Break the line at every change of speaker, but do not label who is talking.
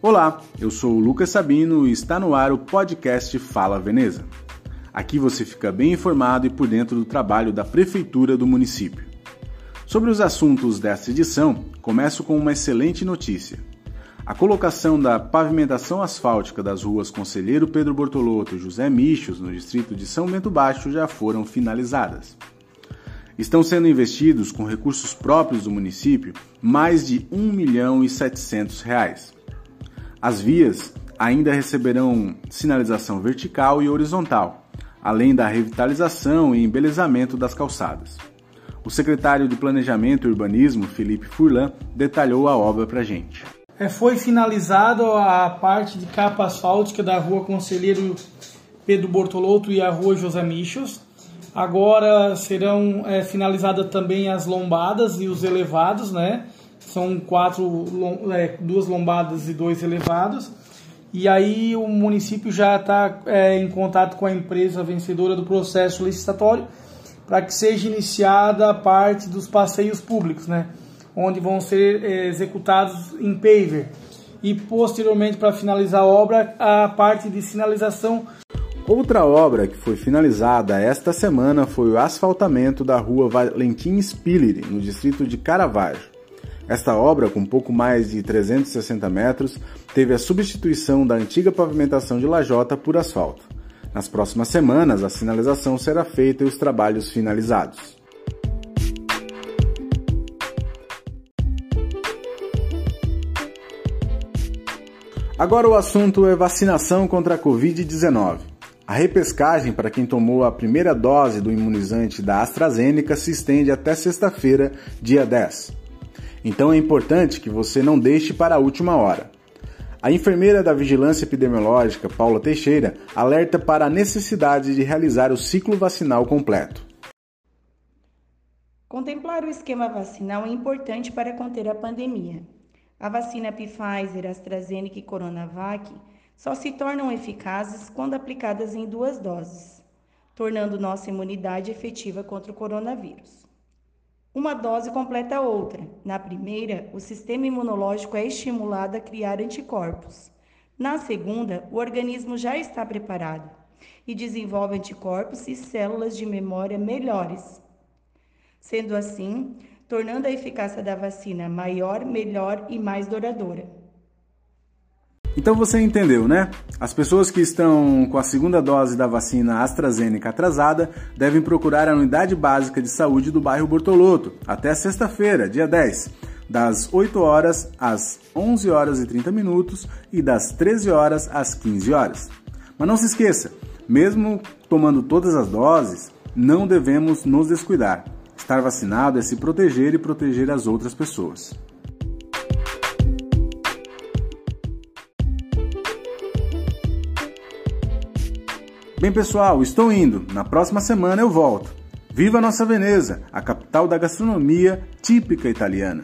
Olá, eu sou o Lucas Sabino e está no ar o podcast Fala Veneza. Aqui você fica bem informado e por dentro do trabalho da Prefeitura do município. Sobre os assuntos desta edição, começo com uma excelente notícia. A colocação da pavimentação asfáltica das ruas Conselheiro Pedro Bortolotto e José Michos, no distrito de São Bento Baixo, já foram finalizadas. Estão sendo investidos, com recursos próprios do município, mais de 1 milhão e 700 reais. As vias ainda receberão sinalização vertical e horizontal, além da revitalização e embelezamento das calçadas. O secretário de Planejamento e Urbanismo, Felipe Furlan, detalhou a obra para gente.
É, foi finalizada a parte de capa asfáltica da rua Conselheiro Pedro Bortolotto e a rua José Michos. Agora serão é, finalizadas também as lombadas e os elevados, né? São quatro, é, duas lombadas e dois elevados. E aí o município já está é, em contato com a empresa vencedora do processo licitatório para que seja iniciada a parte dos passeios públicos, né? onde vão ser é, executados em paver. E posteriormente, para finalizar a obra, a parte de sinalização.
Outra obra que foi finalizada esta semana foi o asfaltamento da rua Valentim Spiller, no distrito de Caravaggio. Esta obra, com pouco mais de 360 metros, teve a substituição da antiga pavimentação de lajota por asfalto. Nas próximas semanas, a sinalização será feita e os trabalhos finalizados. Agora o assunto é vacinação contra a Covid-19. A repescagem para quem tomou a primeira dose do imunizante da AstraZeneca se estende até sexta-feira, dia 10. Então é importante que você não deixe para a última hora. A enfermeira da Vigilância Epidemiológica, Paula Teixeira, alerta para a necessidade de realizar o ciclo vacinal completo.
Contemplar o esquema vacinal é importante para conter a pandemia. A vacina Pfizer, AstraZeneca e Coronavac só se tornam eficazes quando aplicadas em duas doses, tornando nossa imunidade efetiva contra o coronavírus. Uma dose completa a outra. Na primeira, o sistema imunológico é estimulado a criar anticorpos. Na segunda, o organismo já está preparado e desenvolve anticorpos e células de memória melhores. Sendo assim, tornando a eficácia da vacina maior, melhor e mais duradoura.
Então você entendeu, né? As pessoas que estão com a segunda dose da vacina AstraZeneca atrasada devem procurar a unidade básica de saúde do bairro Bortoloto até sexta-feira, dia 10, das 8 horas às 11 horas e 30 minutos e das 13 horas às 15 horas. Mas não se esqueça, mesmo tomando todas as doses, não devemos nos descuidar. Estar vacinado é se proteger e proteger as outras pessoas. Bem, pessoal, estou indo. Na próxima semana eu volto. Viva nossa Veneza, a capital da gastronomia típica italiana.